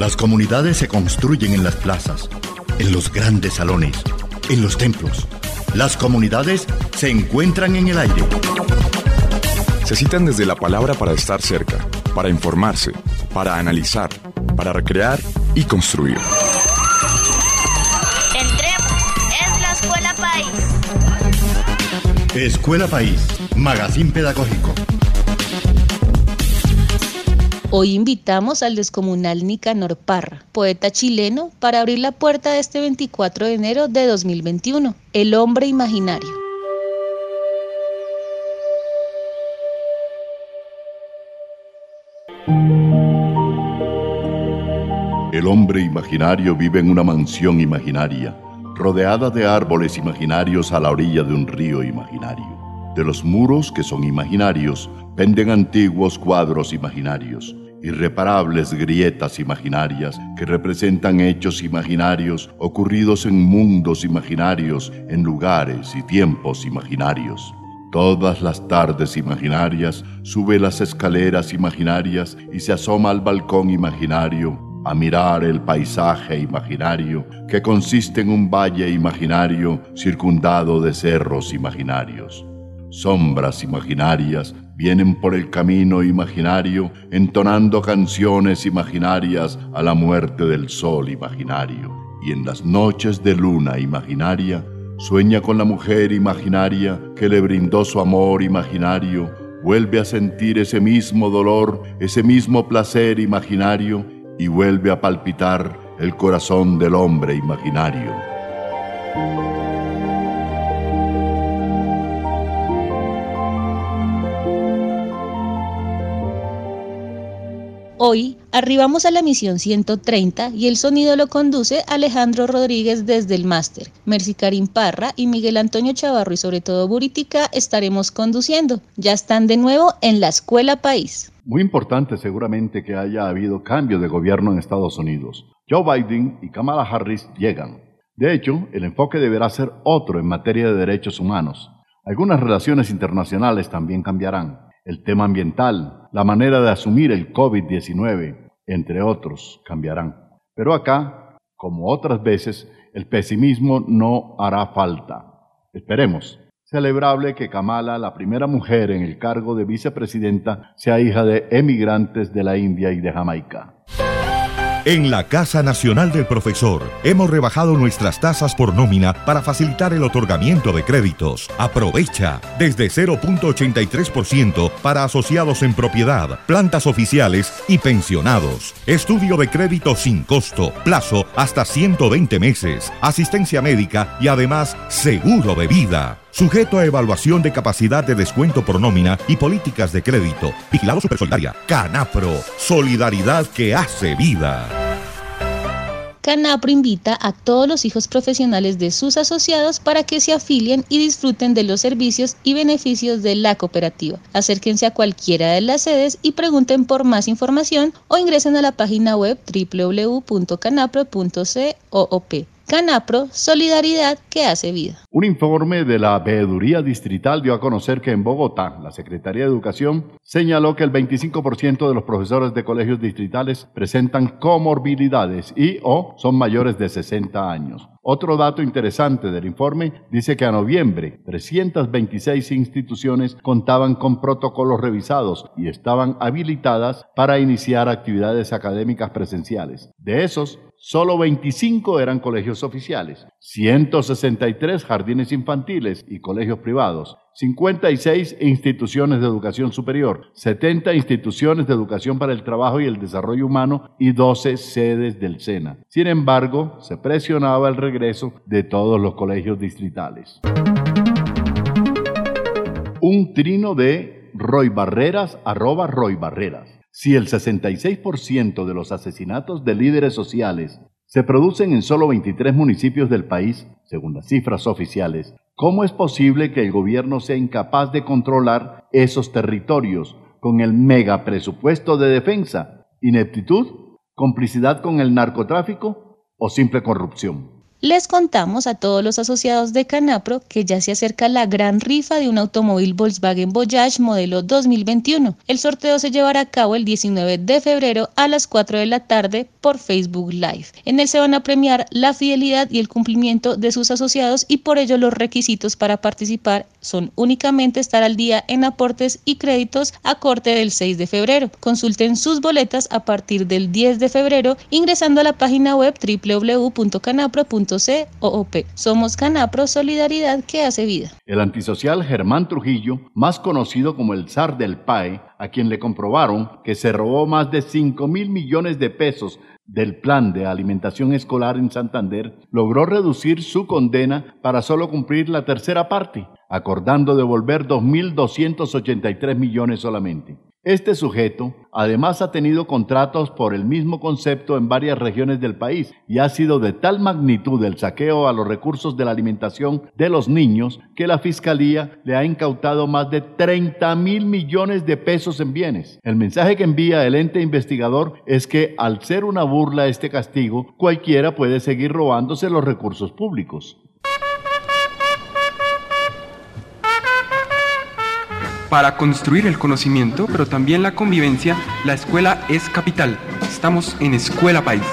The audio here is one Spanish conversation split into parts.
Las comunidades se construyen en las plazas, en los grandes salones, en los templos. Las comunidades se encuentran en el aire. Se citan desde la palabra para estar cerca, para informarse, para analizar, para recrear y construir. Entremos, es la Escuela País. Escuela País, Magazine Pedagógico. Hoy invitamos al descomunal Nicanor Parra, poeta chileno, para abrir la puerta de este 24 de enero de 2021, El hombre imaginario. El hombre imaginario vive en una mansión imaginaria, rodeada de árboles imaginarios a la orilla de un río imaginario. De los muros que son imaginarios penden antiguos cuadros imaginarios, irreparables grietas imaginarias que representan hechos imaginarios ocurridos en mundos imaginarios, en lugares y tiempos imaginarios. Todas las tardes imaginarias sube las escaleras imaginarias y se asoma al balcón imaginario a mirar el paisaje imaginario que consiste en un valle imaginario circundado de cerros imaginarios. Sombras imaginarias vienen por el camino imaginario entonando canciones imaginarias a la muerte del sol imaginario. Y en las noches de luna imaginaria, sueña con la mujer imaginaria que le brindó su amor imaginario, vuelve a sentir ese mismo dolor, ese mismo placer imaginario y vuelve a palpitar el corazón del hombre imaginario. Hoy arribamos a la misión 130 y el sonido lo conduce Alejandro Rodríguez desde el máster. Mercy Karim Parra y Miguel Antonio Chavarro y sobre todo Buritica estaremos conduciendo. Ya están de nuevo en la Escuela País. Muy importante seguramente que haya habido cambio de gobierno en Estados Unidos. Joe Biden y Kamala Harris llegan. De hecho, el enfoque deberá ser otro en materia de derechos humanos. Algunas relaciones internacionales también cambiarán el tema ambiental, la manera de asumir el COVID-19, entre otros, cambiarán. Pero acá, como otras veces, el pesimismo no hará falta. Esperemos. Celebrable que Kamala, la primera mujer en el cargo de vicepresidenta, sea hija de emigrantes de la India y de Jamaica. En la Casa Nacional del Profesor hemos rebajado nuestras tasas por nómina para facilitar el otorgamiento de créditos. Aprovecha desde 0.83% para asociados en propiedad, plantas oficiales y pensionados. Estudio de crédito sin costo, plazo hasta 120 meses, asistencia médica y además seguro de vida. Sujeto a evaluación de capacidad de descuento por nómina y políticas de crédito. Vigilado Supersolidaria. Canapro. Solidaridad que hace vida. Canapro invita a todos los hijos profesionales de sus asociados para que se afilien y disfruten de los servicios y beneficios de la cooperativa. Acérquense a cualquiera de las sedes y pregunten por más información o ingresen a la página web www.canapro.coop. Canapro, solidaridad que hace vida. Un informe de la Veeduría Distrital dio a conocer que en Bogotá, la Secretaría de Educación señaló que el 25% de los profesores de colegios distritales presentan comorbilidades y o son mayores de 60 años. Otro dato interesante del informe dice que a noviembre 326 instituciones contaban con protocolos revisados y estaban habilitadas para iniciar actividades académicas presenciales. De esos, solo 25 eran colegios oficiales, 163 jardines infantiles y colegios privados, 56 instituciones de educación superior, 70 instituciones de educación para el trabajo y el desarrollo humano y 12 sedes del SENA. Sin embargo, se presionaba el regreso de todos los colegios distritales. Un trino de Roy Barreras arroba Roy Barreras. Si el 66% de los asesinatos de líderes sociales se producen en solo 23 municipios del país, según las cifras oficiales, ¿cómo es posible que el gobierno sea incapaz de controlar esos territorios con el mega presupuesto de defensa? ¿Ineptitud? ¿Complicidad con el narcotráfico? ¿O simple corrupción? Les contamos a todos los asociados de Canapro que ya se acerca la gran rifa de un automóvil Volkswagen Voyage modelo 2021. El sorteo se llevará a cabo el 19 de febrero a las 4 de la tarde por Facebook Live. En él se van a premiar la fidelidad y el cumplimiento de sus asociados y por ello los requisitos para participar son únicamente estar al día en aportes y créditos a corte del 6 de febrero. Consulten sus boletas a partir del 10 de febrero ingresando a la página web www.canapro.coop. Somos Canapro Solidaridad que hace vida. El antisocial Germán Trujillo, más conocido como el zar del PAE, a quien le comprobaron que se robó más de 5 mil millones de pesos del plan de alimentación escolar en Santander, logró reducir su condena para solo cumplir la tercera parte, acordando devolver 2.283 millones solamente. Este sujeto además ha tenido contratos por el mismo concepto en varias regiones del país y ha sido de tal magnitud el saqueo a los recursos de la alimentación de los niños que la Fiscalía le ha incautado más de 30 mil millones de pesos en bienes. El mensaje que envía el ente investigador es que al ser una burla este castigo, cualquiera puede seguir robándose los recursos públicos. Para construir el conocimiento, pero también la convivencia, la escuela es capital. Estamos en Escuela País.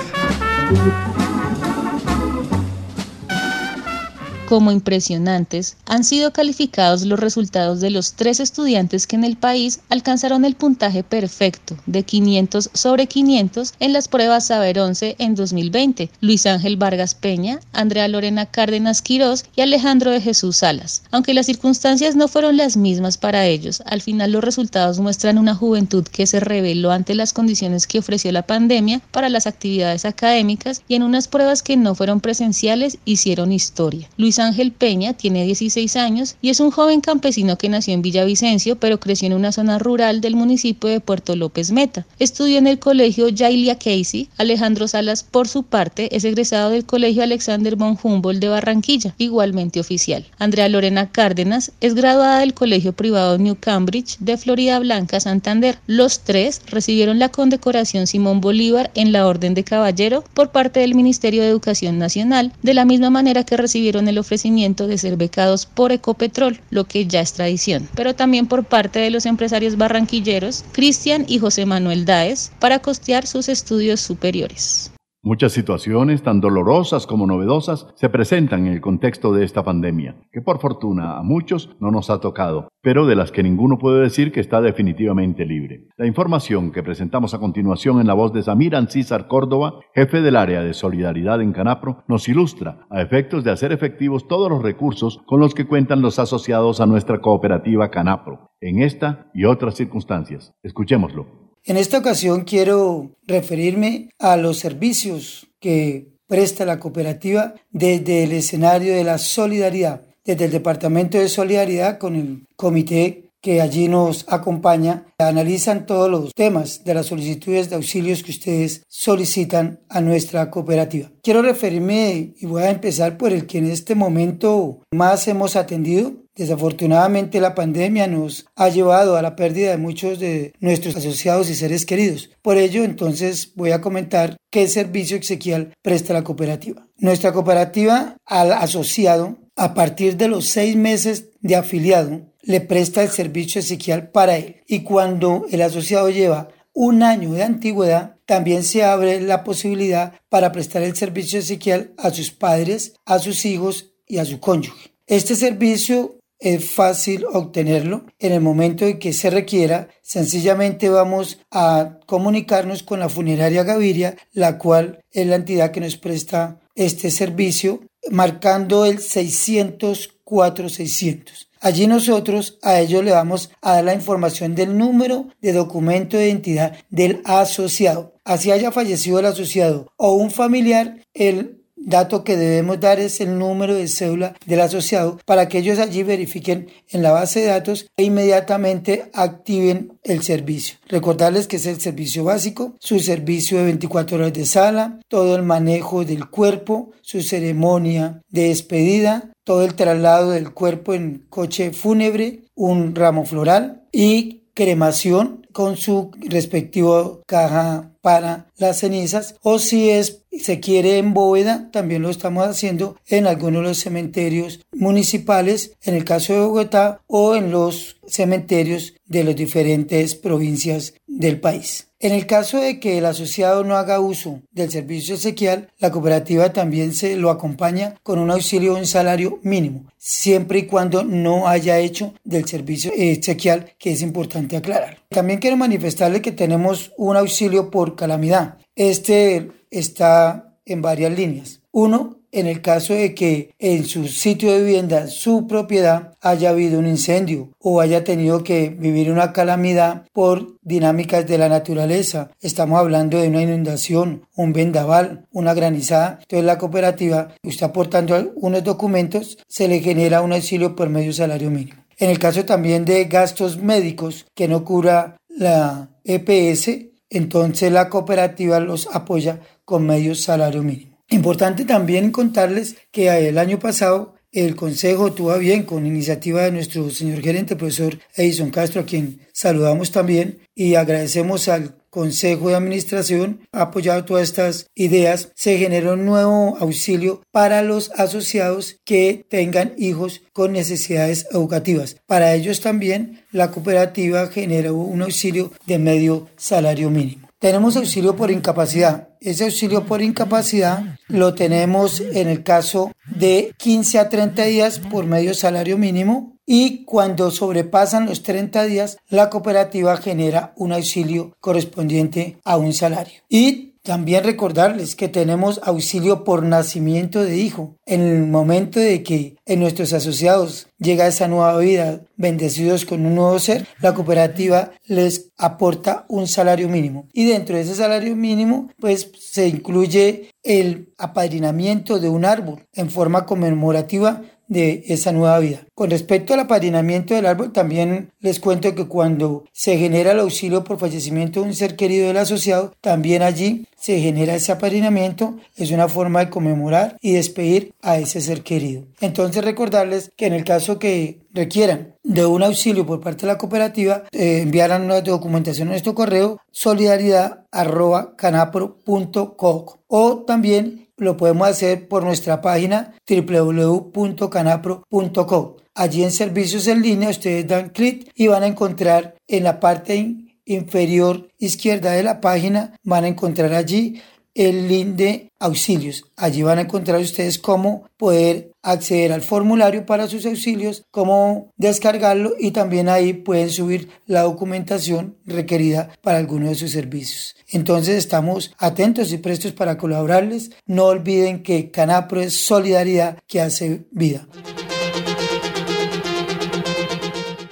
Como impresionantes han sido calificados los resultados de los tres estudiantes que en el país alcanzaron el puntaje perfecto de 500 sobre 500 en las pruebas Saber 11 en 2020, Luis Ángel Vargas Peña, Andrea Lorena Cárdenas Quirós y Alejandro de Jesús Salas. Aunque las circunstancias no fueron las mismas para ellos, al final los resultados muestran una juventud que se reveló ante las condiciones que ofreció la pandemia para las actividades académicas y en unas pruebas que no fueron presenciales hicieron historia. Luis Ángel Peña tiene 16 años y es un joven campesino que nació en Villavicencio, pero creció en una zona rural del municipio de Puerto López Meta. Estudió en el colegio Jailia Casey. Alejandro Salas, por su parte, es egresado del colegio Alexander von Humboldt de Barranquilla, igualmente oficial. Andrea Lorena Cárdenas es graduada del colegio privado New Cambridge de Florida Blanca, Santander. Los tres recibieron la condecoración Simón Bolívar en la Orden de Caballero por parte del Ministerio de Educación Nacional, de la misma manera que recibieron el ofrecimiento de ser becados por Ecopetrol, lo que ya es tradición, pero también por parte de los empresarios barranquilleros Cristian y José Manuel Daes para costear sus estudios superiores. Muchas situaciones, tan dolorosas como novedosas, se presentan en el contexto de esta pandemia, que por fortuna a muchos no nos ha tocado, pero de las que ninguno puede decir que está definitivamente libre. La información que presentamos a continuación en la voz de Samir Ancísar Córdoba, jefe del área de solidaridad en Canapro, nos ilustra a efectos de hacer efectivos todos los recursos con los que cuentan los asociados a nuestra cooperativa Canapro, en esta y otras circunstancias. Escuchémoslo. En esta ocasión quiero referirme a los servicios que presta la cooperativa desde el escenario de la solidaridad, desde el Departamento de Solidaridad con el comité que allí nos acompaña, analizan todos los temas de las solicitudes de auxilios que ustedes solicitan a nuestra cooperativa. Quiero referirme y voy a empezar por el que en este momento más hemos atendido, Desafortunadamente la pandemia nos ha llevado a la pérdida de muchos de nuestros asociados y seres queridos. Por ello, entonces voy a comentar qué servicio exequial presta la cooperativa. Nuestra cooperativa al asociado, a partir de los seis meses de afiliado, le presta el servicio exequial para él. Y cuando el asociado lleva un año de antigüedad, también se abre la posibilidad para prestar el servicio exequial a sus padres, a sus hijos y a su cónyuge. Este servicio es fácil obtenerlo. En el momento en que se requiera, sencillamente vamos a comunicarnos con la funeraria Gaviria, la cual es la entidad que nos presta este servicio, marcando el 604 600. Allí nosotros a ellos le vamos a dar la información del número de documento de identidad del asociado. Así haya fallecido el asociado o un familiar, el dato que debemos dar es el número de cédula del asociado para que ellos allí verifiquen en la base de datos e inmediatamente activen el servicio. Recordarles que es el servicio básico, su servicio de 24 horas de sala, todo el manejo del cuerpo, su ceremonia de despedida, todo el traslado del cuerpo en coche fúnebre, un ramo floral y cremación con su respectivo caja para las cenizas o si es se quiere en bóveda también lo estamos haciendo en algunos de los cementerios municipales en el caso de Bogotá o en los cementerios de las diferentes provincias del país. En el caso de que el asociado no haga uso del servicio esequial, la cooperativa también se lo acompaña con un auxilio de un salario mínimo, siempre y cuando no haya hecho del servicio esequial, que es importante aclarar. También quiero manifestarle que tenemos un auxilio por calamidad. Este está en varias líneas. Uno, en el caso de que en su sitio de vivienda, su propiedad, haya habido un incendio o haya tenido que vivir una calamidad por dinámicas de la naturaleza. Estamos hablando de una inundación, un vendaval, una granizada. Entonces la cooperativa, usted aportando unos documentos, se le genera un auxilio por medio salario mínimo. En el caso también de gastos médicos que no cura la EPS, entonces la cooperativa los apoya con medio salario mínimo. Importante también contarles que el año pasado el Consejo tuvo bien, con iniciativa de nuestro señor gerente, profesor Edison Castro, a quien saludamos también y agradecemos al Consejo de Administración, apoyado todas estas ideas, se generó un nuevo auxilio para los asociados que tengan hijos con necesidades educativas. Para ellos también la cooperativa generó un auxilio de medio salario mínimo. Tenemos auxilio por incapacidad. Ese auxilio por incapacidad lo tenemos en el caso de 15 a 30 días por medio salario mínimo y cuando sobrepasan los 30 días la cooperativa genera un auxilio correspondiente a un salario. Y también recordarles que tenemos auxilio por nacimiento de hijo. En el momento de que en nuestros asociados llega esa nueva vida, bendecidos con un nuevo ser, la cooperativa les aporta un salario mínimo. Y dentro de ese salario mínimo, pues se incluye el apadrinamiento de un árbol en forma conmemorativa de esa nueva vida. Con respecto al apadrinamiento del árbol, también les cuento que cuando se genera el auxilio por fallecimiento de un ser querido del asociado, también allí se genera ese apadrinamiento, es una forma de conmemorar y despedir a ese ser querido. Entonces recordarles que en el caso que requieran de un auxilio por parte de la cooperativa, eh, enviarán una documentación a nuestro correo solidaridad.canapro.co o también lo podemos hacer por nuestra página www.canapro.co. Allí en servicios en línea ustedes dan clic y van a encontrar en la parte inferior izquierda de la página, van a encontrar allí el link de auxilios. Allí van a encontrar ustedes cómo poder acceder al formulario para sus auxilios, cómo descargarlo y también ahí pueden subir la documentación requerida para alguno de sus servicios. Entonces estamos atentos y prestos para colaborarles. No olviden que Canapro es solidaridad que hace vida.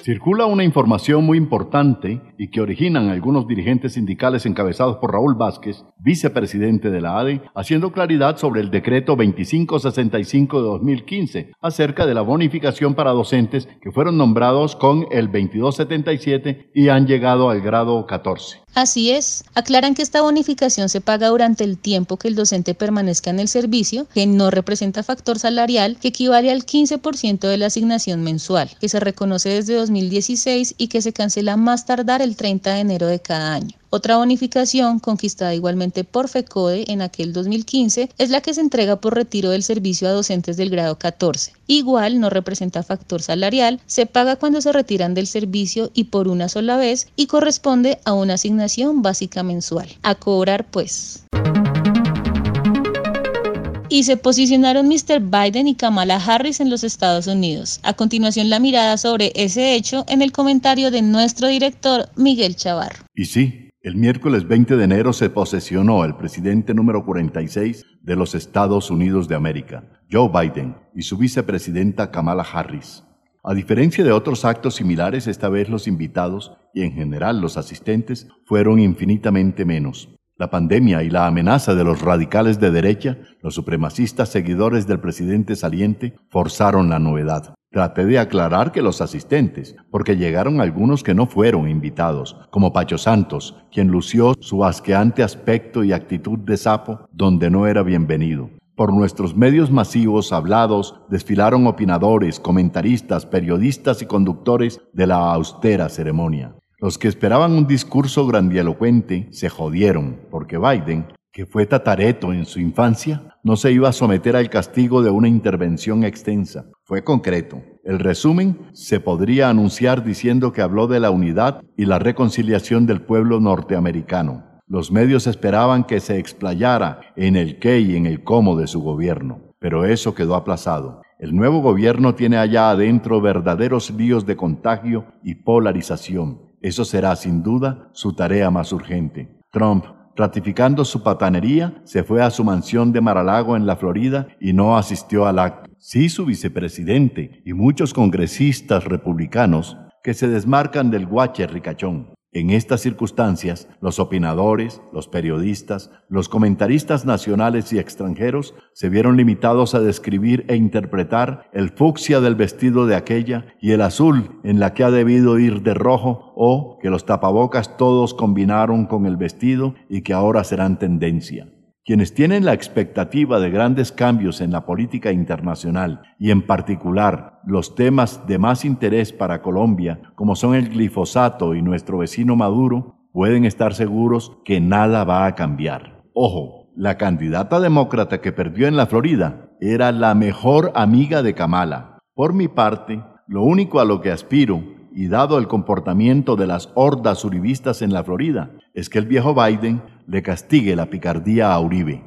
Circula una información muy importante y que originan algunos dirigentes sindicales encabezados por Raúl Vázquez, vicepresidente de la ADE, haciendo claridad sobre el decreto 2565 de 2015 acerca de la bonificación para docentes que fueron nombrados con el 2277 y han llegado al grado 14. Así es, aclaran que esta bonificación se paga durante el tiempo que el docente permanezca en el servicio, que no representa factor salarial, que equivale al 15% de la asignación mensual, que se reconoce desde 2016 y que se cancela más tardar el 30 de enero de cada año. Otra bonificación, conquistada igualmente por FECODE en aquel 2015, es la que se entrega por retiro del servicio a docentes del grado 14. Igual no representa factor salarial, se paga cuando se retiran del servicio y por una sola vez y corresponde a una asignación básica mensual. A cobrar pues y se posicionaron Mr. Biden y Kamala Harris en los Estados Unidos. A continuación la mirada sobre ese hecho en el comentario de nuestro director Miguel Chavarro. Y sí, el miércoles 20 de enero se posesionó el presidente número 46 de los Estados Unidos de América, Joe Biden, y su vicepresidenta Kamala Harris. A diferencia de otros actos similares, esta vez los invitados y en general los asistentes fueron infinitamente menos. La pandemia y la amenaza de los radicales de derecha, los supremacistas seguidores del presidente saliente, forzaron la novedad. Traté de aclarar que los asistentes, porque llegaron algunos que no fueron invitados, como Pacho Santos, quien lució su asqueante aspecto y actitud de sapo donde no era bienvenido. Por nuestros medios masivos hablados desfilaron opinadores, comentaristas, periodistas y conductores de la austera ceremonia. Los que esperaban un discurso grandilocuente se jodieron, porque Biden, que fue tatareto en su infancia, no se iba a someter al castigo de una intervención extensa. Fue concreto. El resumen se podría anunciar diciendo que habló de la unidad y la reconciliación del pueblo norteamericano. Los medios esperaban que se explayara en el qué y en el cómo de su gobierno, pero eso quedó aplazado. El nuevo gobierno tiene allá adentro verdaderos líos de contagio y polarización. Eso será sin duda su tarea más urgente. Trump, ratificando su patanería, se fue a su mansión de Maralago en la Florida y no asistió al acto. Sí, su vicepresidente y muchos congresistas republicanos que se desmarcan del guache ricachón. En estas circunstancias, los opinadores, los periodistas, los comentaristas nacionales y extranjeros se vieron limitados a describir e interpretar el fucsia del vestido de aquella y el azul en la que ha debido ir de rojo o que los tapabocas todos combinaron con el vestido y que ahora serán tendencia. Quienes tienen la expectativa de grandes cambios en la política internacional y en particular los temas de más interés para Colombia, como son el glifosato y nuestro vecino Maduro, pueden estar seguros que nada va a cambiar. Ojo, la candidata demócrata que perdió en la Florida era la mejor amiga de Kamala. Por mi parte, lo único a lo que aspiro y dado el comportamiento de las hordas uribistas en la Florida, es que el viejo Biden le castigue la picardía a Uribe.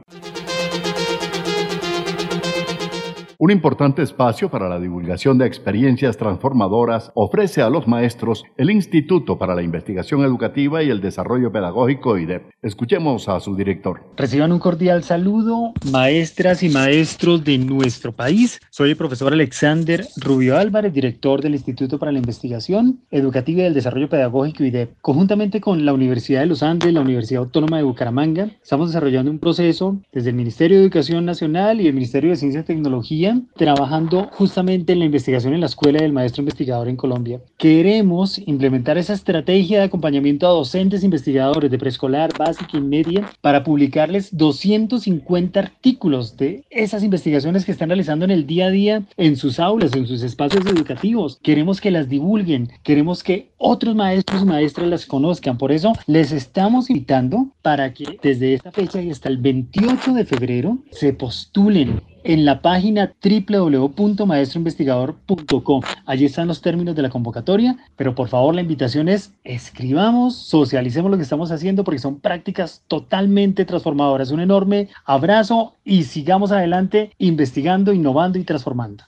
Un importante espacio para la divulgación de experiencias transformadoras ofrece a los maestros el Instituto para la Investigación Educativa y el Desarrollo Pedagógico IDEP. Escuchemos a su director. Reciban un cordial saludo, maestras y maestros de nuestro país. Soy el profesor Alexander Rubio Álvarez, director del Instituto para la Investigación Educativa y el Desarrollo Pedagógico IDEP. Conjuntamente con la Universidad de los Andes, la Universidad Autónoma de Bucaramanga, estamos desarrollando un proceso desde el Ministerio de Educación Nacional y el Ministerio de Ciencia y Tecnología trabajando justamente en la investigación en la Escuela del Maestro Investigador en Colombia. Queremos implementar esa estrategia de acompañamiento a docentes investigadores de preescolar, básica y media para publicarles 250 artículos de esas investigaciones que están realizando en el día a día en sus aulas, en sus espacios educativos. Queremos que las divulguen, queremos que otros maestros y maestras las conozcan. Por eso les estamos invitando para que desde esta fecha y hasta el 28 de febrero se postulen en la página www.maestroinvestigador.com. Allí están los términos de la convocatoria, pero por favor la invitación es escribamos, socialicemos lo que estamos haciendo porque son prácticas totalmente transformadoras. Un enorme abrazo y sigamos adelante investigando, innovando y transformando.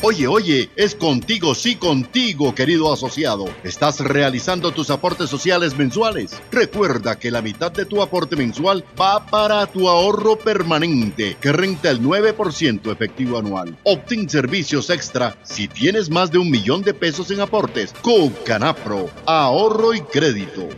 Oye, oye, es contigo, sí contigo, querido asociado. ¿Estás realizando tus aportes sociales mensuales? Recuerda que la mitad de tu aporte mensual va para tu ahorro permanente, que renta el 9% efectivo anual. Obtén servicios extra si tienes más de un millón de pesos en aportes. con Canapro, ahorro y crédito.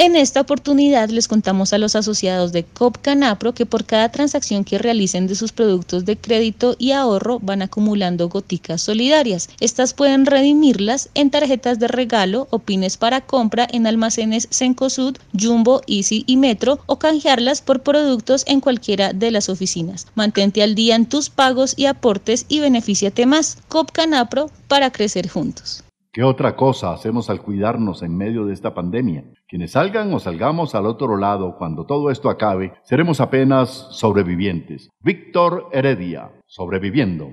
En esta oportunidad les contamos a los asociados de COP Canapro que por cada transacción que realicen de sus productos de crédito y ahorro van acumulando goticas solidarias. Estas pueden redimirlas en tarjetas de regalo o pines para compra en almacenes Cencosud, Jumbo, Easy y Metro o canjearlas por productos en cualquiera de las oficinas. Mantente al día en tus pagos y aportes y benefíciate más. COP Canapro para crecer juntos. ¿Qué otra cosa hacemos al cuidarnos en medio de esta pandemia? Quienes salgan o salgamos al otro lado cuando todo esto acabe, seremos apenas sobrevivientes. Víctor Heredia, sobreviviendo.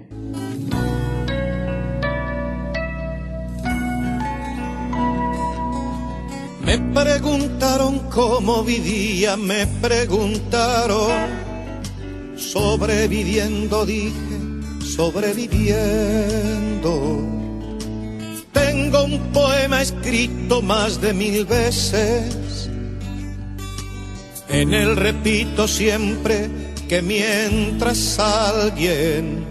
Me preguntaron cómo vivía, me preguntaron. Sobreviviendo, dije, sobreviviendo tengo un poema escrito más de mil veces. En él repito siempre que mientras alguien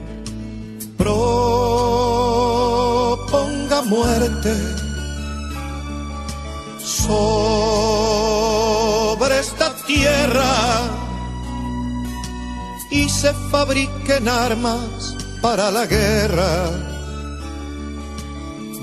proponga muerte sobre esta tierra y se fabriquen armas para la guerra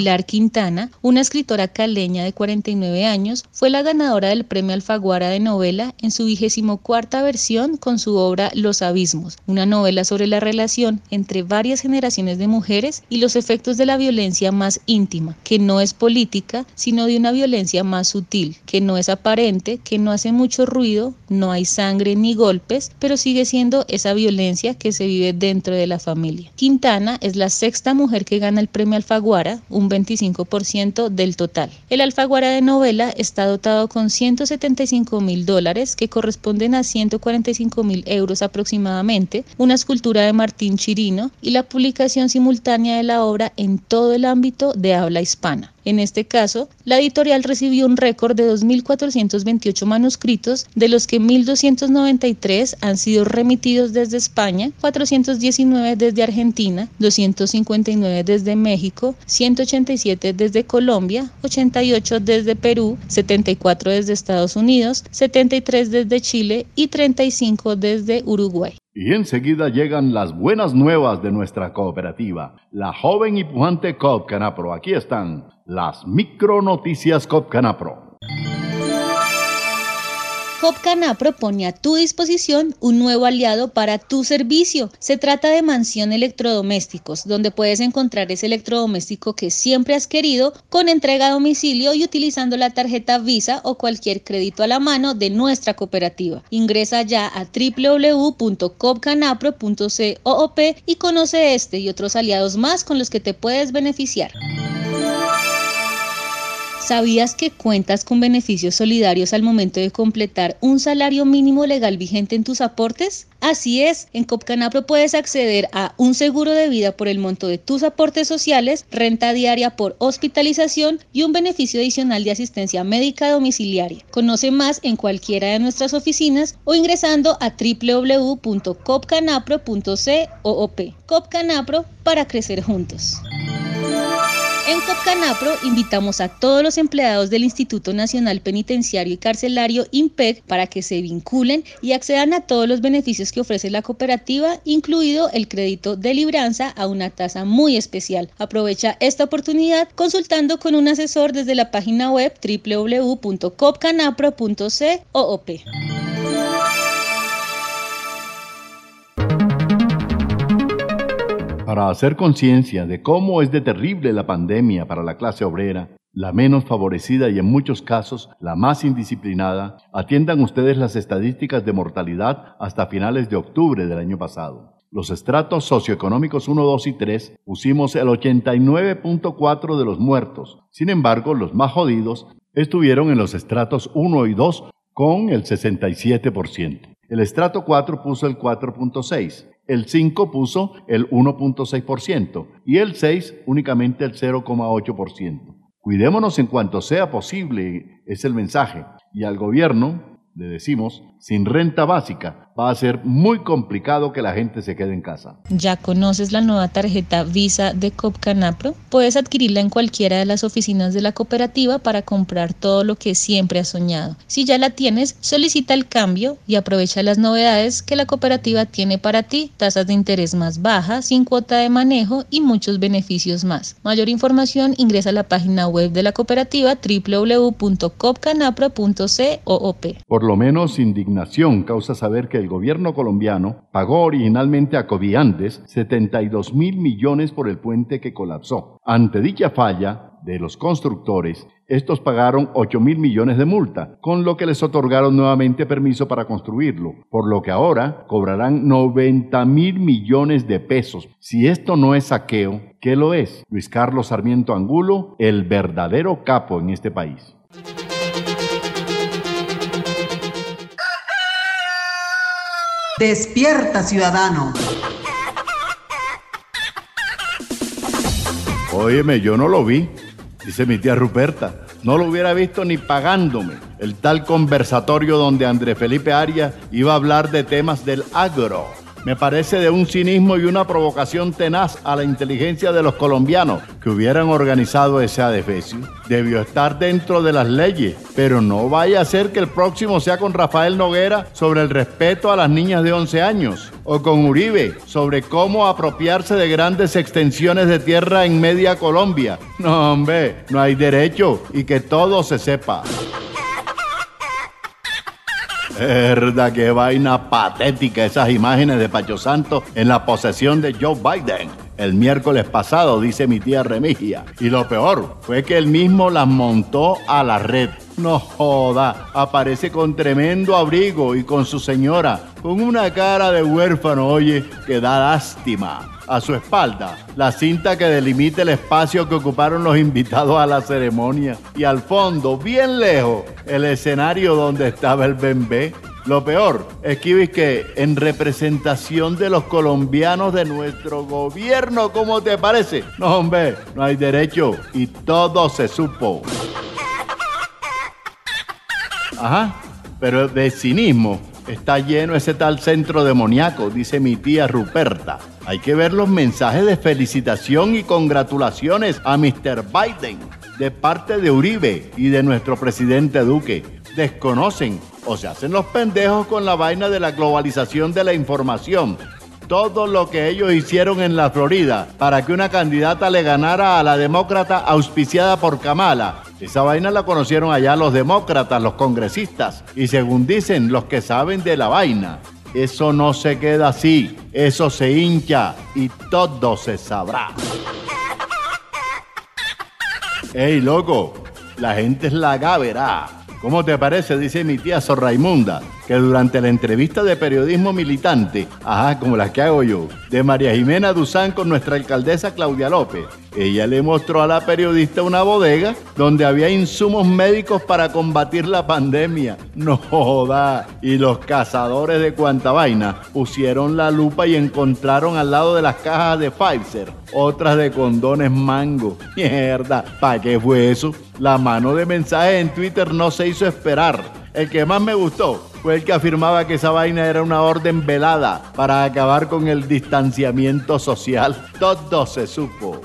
Pilar Quintana, una escritora caleña de 49 años, fue la ganadora del Premio Alfaguara de Novela en su vigésimo cuarta versión con su obra Los Abismos, una novela sobre la relación entre varias generaciones de mujeres y los efectos de la violencia más íntima, que no es política, sino de una violencia más sutil, que no es aparente, que no hace mucho ruido, no hay sangre ni golpes, pero sigue siendo esa violencia que se vive dentro de la familia. Quintana es la sexta mujer que gana el Premio Alfaguara, un 25% del total. El Alfaguara de novela está dotado con 175 mil dólares, que corresponden a 145 mil euros aproximadamente, una escultura de Martín Chirino y la publicación simultánea de la obra en todo el ámbito de habla hispana. En este caso, la editorial recibió un récord de 2.428 manuscritos, de los que 1.293 han sido remitidos desde España, 419 desde Argentina, 259 desde México, 187 desde Colombia, 88 desde Perú, 74 desde Estados Unidos, 73 desde Chile y 35 desde Uruguay. Y enseguida llegan las buenas nuevas de nuestra cooperativa, la joven y pujante COP Canapro. Aquí están las micronoticias COP Canapro. Copcanapro pone a tu disposición un nuevo aliado para tu servicio. Se trata de Mansión Electrodomésticos, donde puedes encontrar ese electrodoméstico que siempre has querido con entrega a domicilio y utilizando la tarjeta Visa o cualquier crédito a la mano de nuestra cooperativa. Ingresa ya a www.copcanapro.coop y conoce este y otros aliados más con los que te puedes beneficiar. ¿Sabías que cuentas con beneficios solidarios al momento de completar un salario mínimo legal vigente en tus aportes? Así es, en Copcanapro puedes acceder a un seguro de vida por el monto de tus aportes sociales, renta diaria por hospitalización y un beneficio adicional de asistencia médica domiciliaria. Conoce más en cualquiera de nuestras oficinas o ingresando a www.copcanapro.coop. Copcanapro para crecer juntos. En Copcanapro invitamos a todos los empleados del Instituto Nacional Penitenciario y Carcelario IMPEC para que se vinculen y accedan a todos los beneficios que ofrece la cooperativa, incluido el crédito de libranza a una tasa muy especial. Aprovecha esta oportunidad consultando con un asesor desde la página web www.copcanapro.coop. para hacer conciencia de cómo es de terrible la pandemia para la clase obrera, la menos favorecida y en muchos casos la más indisciplinada, atiendan ustedes las estadísticas de mortalidad hasta finales de octubre del año pasado. Los estratos socioeconómicos 1, 2 y 3 pusimos el 89.4 de los muertos. Sin embargo, los más jodidos estuvieron en los estratos 1 y 2 con el 67%. El estrato 4 puso el 4.6 el 5 puso el 1.6% y el 6 únicamente el 0.8%. Cuidémonos en cuanto sea posible, es el mensaje. Y al gobierno le decimos, sin renta básica, va a ser muy complicado que la gente se quede en casa. ¿Ya conoces la nueva tarjeta Visa de Copcanapro? Puedes adquirirla en cualquiera de las oficinas de la cooperativa para comprar todo lo que siempre has soñado. Si ya la tienes, solicita el cambio y aprovecha las novedades que la cooperativa tiene para ti, tasas de interés más bajas, sin cuota de manejo y muchos beneficios más. Mayor información ingresa a la página web de la cooperativa www.copcanapro.coop. Por lo menos indignación causa saber que el gobierno colombiano pagó originalmente a Coviandes 72 mil millones por el puente que colapsó. Ante dicha falla, de los constructores, estos pagaron 8 mil millones de multa, con lo que les otorgaron nuevamente permiso para construirlo, por lo que ahora cobrarán 90 mil millones de pesos. Si esto no es saqueo, ¿qué lo es? Luis Carlos Sarmiento Angulo, el verdadero capo en este país. Despierta, ciudadano. Óyeme, yo no lo vi, dice mi tía Ruperta. No lo hubiera visto ni pagándome. El tal conversatorio donde André Felipe Arias iba a hablar de temas del agro me parece de un cinismo y una provocación tenaz a la inteligencia de los colombianos que hubieran organizado ese adefesio. Debió estar dentro de las leyes, pero no vaya a ser que el próximo sea con Rafael Noguera sobre el respeto a las niñas de 11 años, o con Uribe sobre cómo apropiarse de grandes extensiones de tierra en media Colombia. No, hombre, no hay derecho y que todo se sepa. Verdad, qué vaina patética esas imágenes de Pacho Santo en la posesión de Joe Biden el miércoles pasado, dice mi tía Remigia. Y lo peor fue que él mismo las montó a la red. No joda, aparece con tremendo abrigo y con su señora, con una cara de huérfano, oye, que da lástima a su espalda la cinta que delimita el espacio que ocuparon los invitados a la ceremonia y al fondo, bien lejos, el escenario donde estaba el bembé. Lo peor es que, en representación de los colombianos de nuestro gobierno, ¿cómo te parece? No, hombre, no hay derecho y todo se supo. Ajá, pero de cinismo está lleno ese tal centro demoníaco, dice mi tía Ruperta. Hay que ver los mensajes de felicitación y congratulaciones a Mr. Biden de parte de Uribe y de nuestro presidente Duque. Desconocen o se hacen los pendejos con la vaina de la globalización de la información. Todo lo que ellos hicieron en la Florida para que una candidata le ganara a la demócrata auspiciada por Kamala. Esa vaina la conocieron allá los demócratas, los congresistas, y según dicen los que saben de la vaina. Eso no se queda así, eso se hincha y todo se sabrá. ¡Ey, loco! La gente es la gavera. ¿Cómo te parece? Dice mi tía Sor Raimunda que durante la entrevista de periodismo militante, ajá, como las que hago yo, de María Jimena Duzán con nuestra alcaldesa Claudia López, ella le mostró a la periodista una bodega donde había insumos médicos para combatir la pandemia. No joda. Y los cazadores de cuanta vaina pusieron la lupa y encontraron al lado de las cajas de Pfizer otras de condones mango. Mierda, ¿para qué fue eso? La mano de mensaje en Twitter no se hizo esperar. El que más me gustó fue el que afirmaba que esa vaina era una orden velada para acabar con el distanciamiento social. Todo se supo.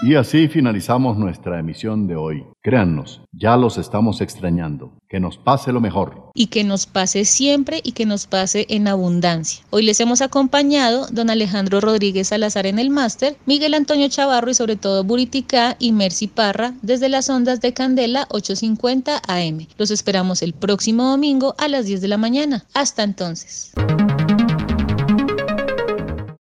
Y así finalizamos nuestra emisión de hoy. Créannos, ya los estamos extrañando. Que nos pase lo mejor. Y que nos pase siempre y que nos pase en abundancia. Hoy les hemos acompañado don Alejandro Rodríguez Salazar en el máster, Miguel Antonio Chavarro y sobre todo Buritica y Mercy Parra desde las ondas de Candela 850 AM. Los esperamos el próximo domingo a las 10 de la mañana. Hasta entonces.